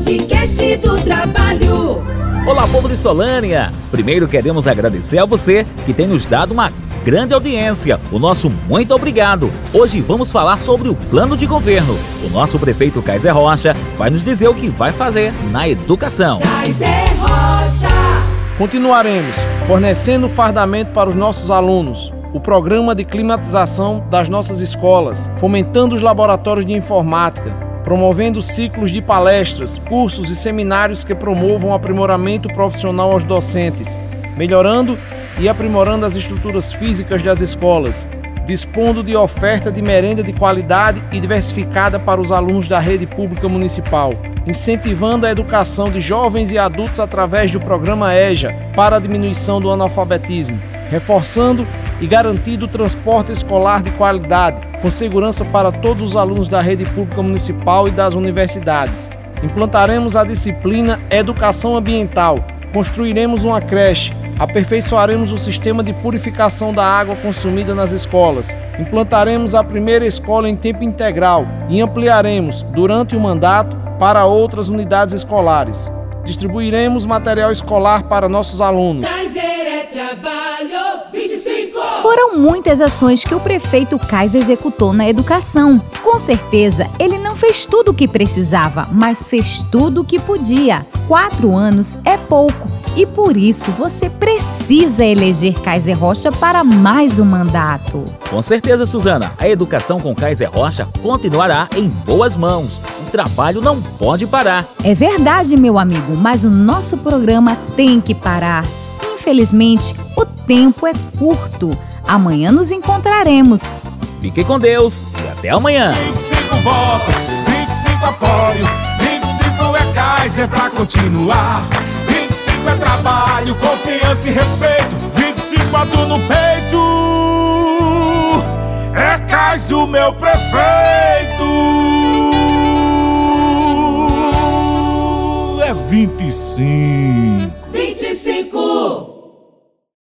podcast do trabalho. Olá, povo de Solânia! Primeiro queremos agradecer a você que tem nos dado uma grande audiência. O nosso muito obrigado. Hoje vamos falar sobre o plano de governo. O nosso prefeito Kaiser Rocha vai nos dizer o que vai fazer na educação. Kaiser Rocha. Continuaremos fornecendo fardamento para os nossos alunos o programa de climatização das nossas escolas, fomentando os laboratórios de informática, promovendo ciclos de palestras, cursos e seminários que promovam aprimoramento profissional aos docentes, melhorando e aprimorando as estruturas físicas das escolas, dispondo de oferta de merenda de qualidade e diversificada para os alunos da rede pública municipal, incentivando a educação de jovens e adultos através do programa EJA para a diminuição do analfabetismo, reforçando e garantido transporte escolar de qualidade, com segurança para todos os alunos da rede pública municipal e das universidades. Implantaremos a disciplina Educação Ambiental, construiremos uma creche, aperfeiçoaremos o sistema de purificação da água consumida nas escolas, implantaremos a primeira escola em tempo integral e ampliaremos, durante o mandato, para outras unidades escolares. Distribuiremos material escolar para nossos alunos. Kaiser é trabalho 25. Foram muitas ações que o prefeito Kaiser executou na educação. Com certeza, ele não fez tudo o que precisava, mas fez tudo o que podia. Quatro anos é pouco e por isso você precisa eleger Kaiser Rocha para mais um mandato. Com certeza, Suzana, a educação com Kaiser Rocha continuará em boas mãos. O trabalho não pode parar. É verdade, meu amigo, mas o nosso programa tem que parar. Infelizmente, o tempo é curto. Amanhã nos encontraremos. Fique com Deus e até amanhã. 25 votos, 25 apoio, 25 é Kaiser pra continuar. 25 é trabalho, confiança e respeito, 25 atu no peito. É Kaiser o meu prefeito. É 25.